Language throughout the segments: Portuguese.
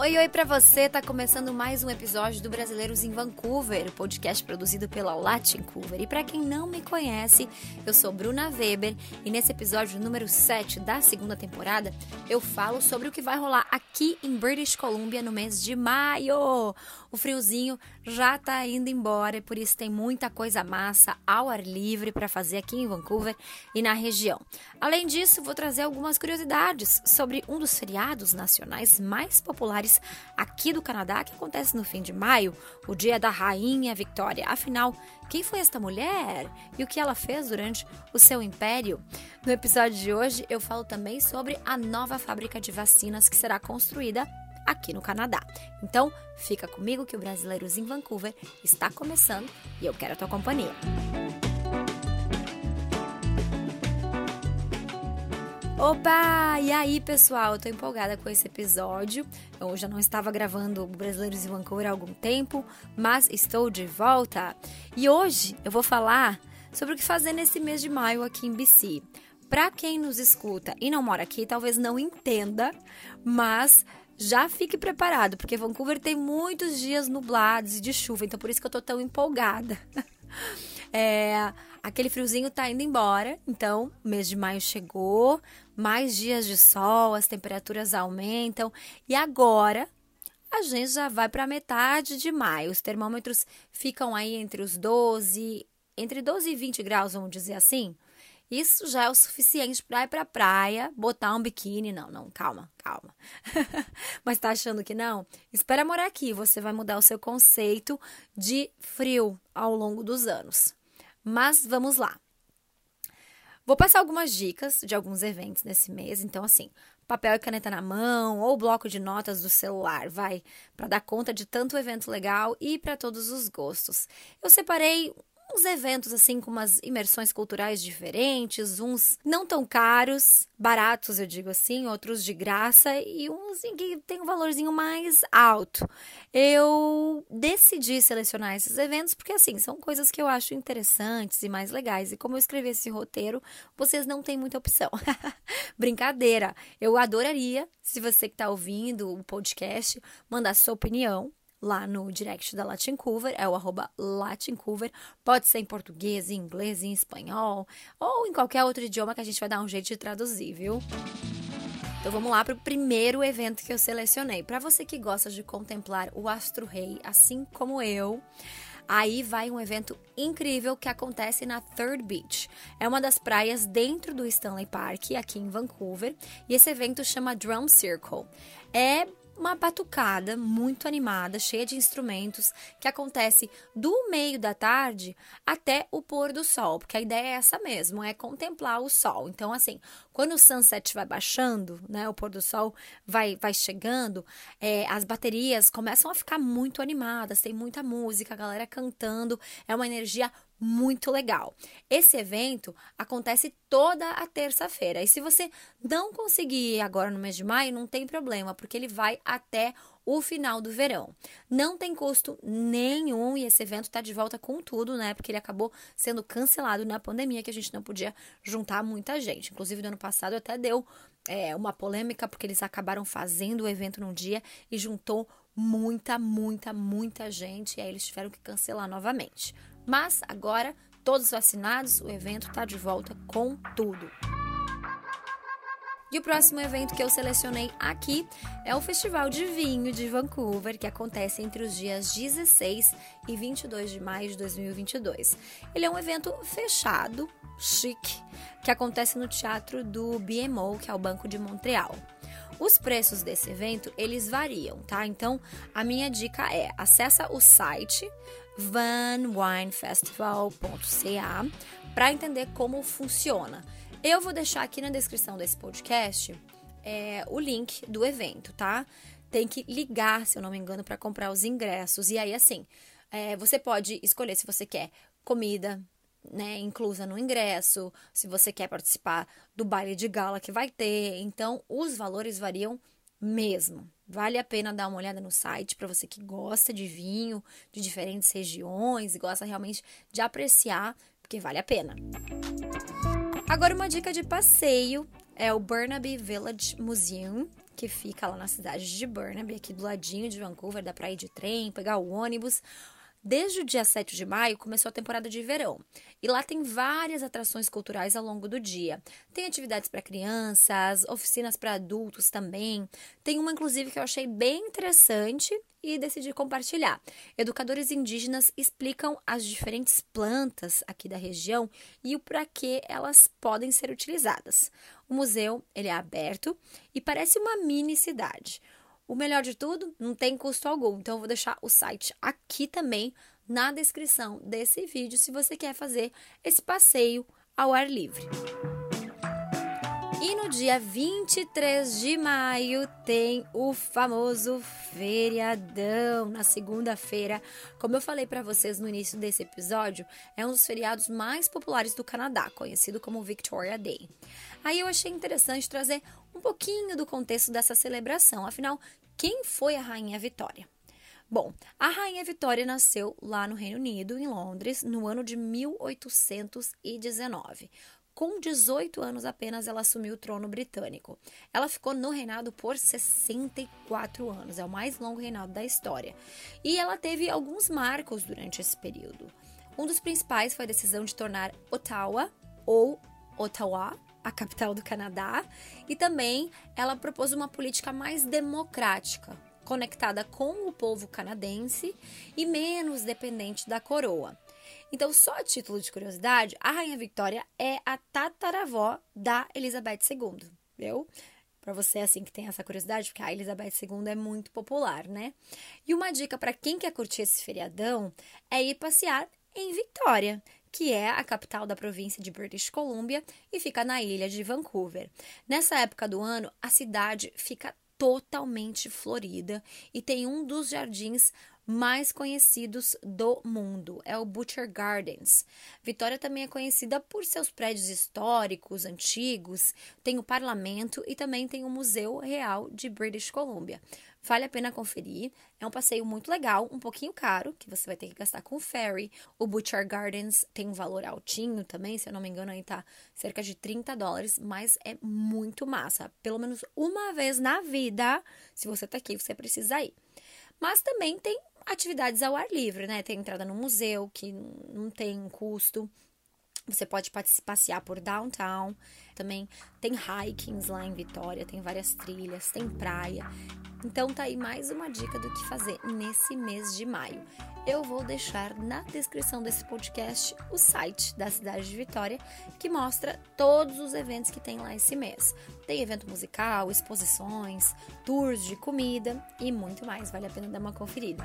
Oi, oi para você. Tá começando mais um episódio do Brasileiros em Vancouver, podcast produzido pela Latincover. E para quem não me conhece, eu sou Bruna Weber e nesse episódio número 7 da segunda temporada, eu falo sobre o que vai rolar aqui em British Columbia no mês de maio. O friozinho já tá indo embora e por isso tem muita coisa massa ao ar livre para fazer aqui em Vancouver e na região. Além disso, vou trazer algumas curiosidades sobre um dos feriados nacionais mais populares aqui do Canadá que acontece no fim de maio, o Dia da Rainha Victoria. Afinal, quem foi esta mulher e o que ela fez durante o seu império? No episódio de hoje, eu falo também sobre a nova fábrica de vacinas que será construída aqui no Canadá. Então, fica comigo que o Brasileiros em Vancouver está começando e eu quero a tua companhia. Opa! E aí, pessoal? Eu tô empolgada com esse episódio. Eu já não estava gravando Brasileiros em Vancouver há algum tempo, mas estou de volta. E hoje eu vou falar sobre o que fazer nesse mês de maio aqui em BC. Para quem nos escuta e não mora aqui, talvez não entenda, mas já fique preparado, porque Vancouver tem muitos dias nublados e de chuva, então por isso que eu tô tão empolgada. É, aquele friozinho tá indo embora, então mês de maio chegou, mais dias de sol, as temperaturas aumentam e agora a gente já vai para metade de maio. Os termômetros ficam aí entre os 12, entre 12 e 20 graus, vamos dizer assim. Isso já é o suficiente para ir para a praia, botar um biquíni. Não, não, calma, calma. Mas tá achando que não? Espera morar aqui, você vai mudar o seu conceito de frio ao longo dos anos. Mas vamos lá. Vou passar algumas dicas de alguns eventos nesse mês, então assim, papel e caneta na mão ou bloco de notas do celular, vai, para dar conta de tanto evento legal e para todos os gostos. Eu separei uns eventos assim com umas imersões culturais diferentes, uns não tão caros, baratos, eu digo assim, outros de graça e uns que tem um valorzinho mais alto. Eu decidi selecionar esses eventos porque assim, são coisas que eu acho interessantes e mais legais. E como eu escrevi esse roteiro, vocês não têm muita opção. Brincadeira. Eu adoraria se você que está ouvindo o podcast mandar sua opinião lá no direct da Latincover, é o arroba Latincover. Pode ser em português, em inglês, em espanhol ou em qualquer outro idioma que a gente vai dar um jeito de traduzir, viu? Então vamos lá para o primeiro evento que eu selecionei. Para você que gosta de contemplar o Astro Rei, assim como eu, aí vai um evento incrível que acontece na Third Beach. É uma das praias dentro do Stanley Park, aqui em Vancouver, e esse evento chama Drum Circle. É uma batucada muito animada, cheia de instrumentos, que acontece do meio da tarde até o pôr do sol, porque a ideia é essa mesmo, é contemplar o sol. Então, assim, quando o sunset vai baixando, né, o pôr do sol vai, vai chegando, é, as baterias começam a ficar muito animadas, tem muita música, a galera cantando, é uma energia muito legal. Esse evento acontece toda a terça-feira. E se você não conseguir ir agora no mês de maio, não tem problema, porque ele vai até o final do verão. Não tem custo nenhum e esse evento está de volta com tudo, né? Porque ele acabou sendo cancelado na pandemia, que a gente não podia juntar muita gente. Inclusive, no ano passado até deu é, uma polêmica, porque eles acabaram fazendo o evento num dia e juntou muita, muita, muita gente. E aí eles tiveram que cancelar novamente. Mas agora, todos vacinados, o evento está de volta com tudo. E o próximo evento que eu selecionei aqui é o Festival de Vinho de Vancouver, que acontece entre os dias 16 e 22 de maio de 2022. Ele é um evento fechado, chique, que acontece no teatro do BMO, que é o Banco de Montreal. Os preços desse evento, eles variam, tá? Então, a minha dica é, acessa o site vanwinefestival.ca para entender como funciona. Eu vou deixar aqui na descrição desse podcast é, o link do evento, tá? Tem que ligar, se eu não me engano, para comprar os ingressos. E aí, assim, é, você pode escolher se você quer comida, né, inclusa no ingresso, se você quer participar do baile de gala que vai ter. Então, os valores variam mesmo. Vale a pena dar uma olhada no site para você que gosta de vinho de diferentes regiões e gosta realmente de apreciar, porque vale a pena. Agora uma dica de passeio é o Burnaby Village Museum, que fica lá na cidade de Burnaby, aqui do ladinho de Vancouver, dá pra ir de trem, pegar o ônibus. Desde o dia 7 de maio começou a temporada de verão e lá tem várias atrações culturais ao longo do dia. Tem atividades para crianças, oficinas para adultos também. Tem uma, inclusive, que eu achei bem interessante e decidi compartilhar. Educadores indígenas explicam as diferentes plantas aqui da região e o para que elas podem ser utilizadas. O museu ele é aberto e parece uma mini cidade. O melhor de tudo, não tem custo algum. Então, eu vou deixar o site aqui também na descrição desse vídeo se você quer fazer esse passeio ao ar livre. E no dia 23 de maio tem o famoso feriadão, na segunda-feira. Como eu falei para vocês no início desse episódio, é um dos feriados mais populares do Canadá, conhecido como Victoria Day. Aí eu achei interessante trazer um pouquinho do contexto dessa celebração. Afinal, quem foi a Rainha Vitória? Bom, a Rainha Vitória nasceu lá no Reino Unido, em Londres, no ano de 1819. Com 18 anos apenas, ela assumiu o trono britânico. Ela ficou no reinado por 64 anos, é o mais longo reinado da história. E ela teve alguns marcos durante esse período. Um dos principais foi a decisão de tornar Ottawa ou Ottawa a capital do Canadá, e também ela propôs uma política mais democrática, conectada com o povo canadense e menos dependente da coroa. Então, só a título de curiosidade, a Rainha Victoria é a tataravó da Elizabeth II, viu? Para você assim que tem essa curiosidade, porque a Elizabeth II é muito popular, né? E uma dica para quem quer curtir esse feriadão é ir passear em Victoria, que é a capital da província de British Columbia e fica na ilha de Vancouver. Nessa época do ano, a cidade fica totalmente florida e tem um dos jardins mais conhecidos do mundo, é o Butcher Gardens. Vitória também é conhecida por seus prédios históricos, antigos, tem o parlamento e também tem o Museu Real de British Columbia. Vale a pena conferir. É um passeio muito legal, um pouquinho caro, que você vai ter que gastar com ferry. O Butcher Gardens tem um valor altinho também, se eu não me engano, aí tá cerca de 30 dólares, mas é muito massa. Pelo menos uma vez na vida, se você tá aqui, você precisa ir. Mas também tem atividades ao ar livre, né? Tem entrada no museu, que não tem custo. Você pode passear por downtown. Também tem hikings lá em Vitória, tem várias trilhas, tem praia. Então tá aí mais uma dica do que fazer nesse mês de maio. Eu vou deixar na descrição desse podcast o site da cidade de Vitória, que mostra todos os eventos que tem lá esse mês. Tem evento musical, exposições, tours de comida e muito mais. Vale a pena dar uma conferida.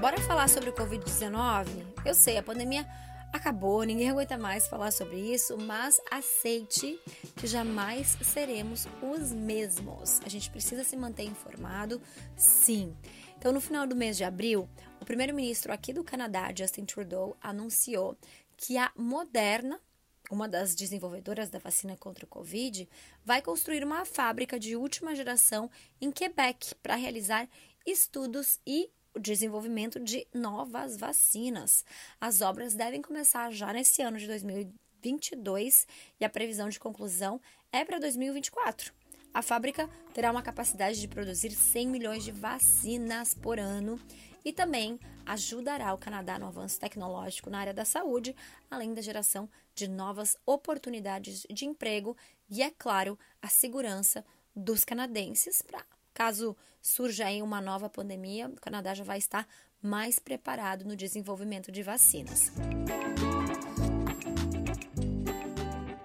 Bora falar sobre o Covid-19? Eu sei, a pandemia acabou, ninguém aguenta mais falar sobre isso, mas aceite que jamais seremos os mesmos. A gente precisa se manter informado, sim. Então, no final do mês de abril, o primeiro-ministro aqui do Canadá, Justin Trudeau, anunciou que a Moderna, uma das desenvolvedoras da vacina contra o Covid, vai construir uma fábrica de última geração em Quebec para realizar estudos e desenvolvimento de novas vacinas. As obras devem começar já nesse ano de 2022 e a previsão de conclusão é para 2024. A fábrica terá uma capacidade de produzir 100 milhões de vacinas por ano e também ajudará o Canadá no avanço tecnológico na área da saúde, além da geração de novas oportunidades de emprego e, é claro, a segurança dos canadenses para Caso surja aí uma nova pandemia, o Canadá já vai estar mais preparado no desenvolvimento de vacinas.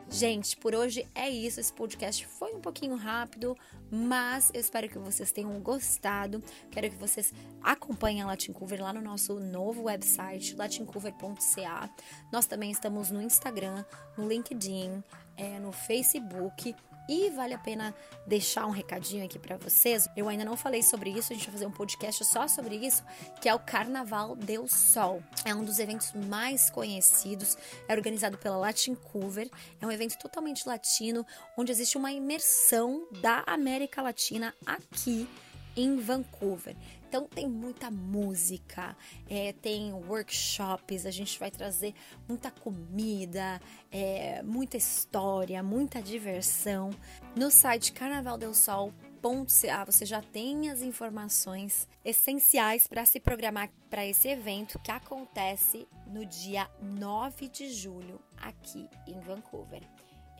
Gente, por hoje é isso. Esse podcast foi um pouquinho rápido, mas eu espero que vocês tenham gostado. Quero que vocês acompanhem a Latincover lá no nosso novo website, latincover.ca. Nós também estamos no Instagram, no LinkedIn, é, no Facebook e vale a pena deixar um recadinho aqui para vocês. Eu ainda não falei sobre isso, a gente vai fazer um podcast só sobre isso, que é o Carnaval Deu Sol. É um dos eventos mais conhecidos, é organizado pela Latin Cover. É um evento totalmente latino, onde existe uma imersão da América Latina aqui em Vancouver. Então tem muita música, é, tem workshops, a gente vai trazer muita comida, é, muita história, muita diversão. No site carnavaldelsol.ca você já tem as informações essenciais para se programar para esse evento que acontece no dia 9 de julho aqui em Vancouver.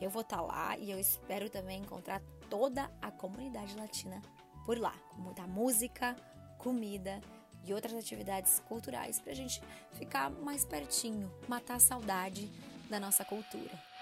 Eu vou estar tá lá e eu espero também encontrar toda a comunidade latina por lá, com muita música, comida e outras atividades culturais para a gente ficar mais pertinho, matar a saudade da nossa cultura.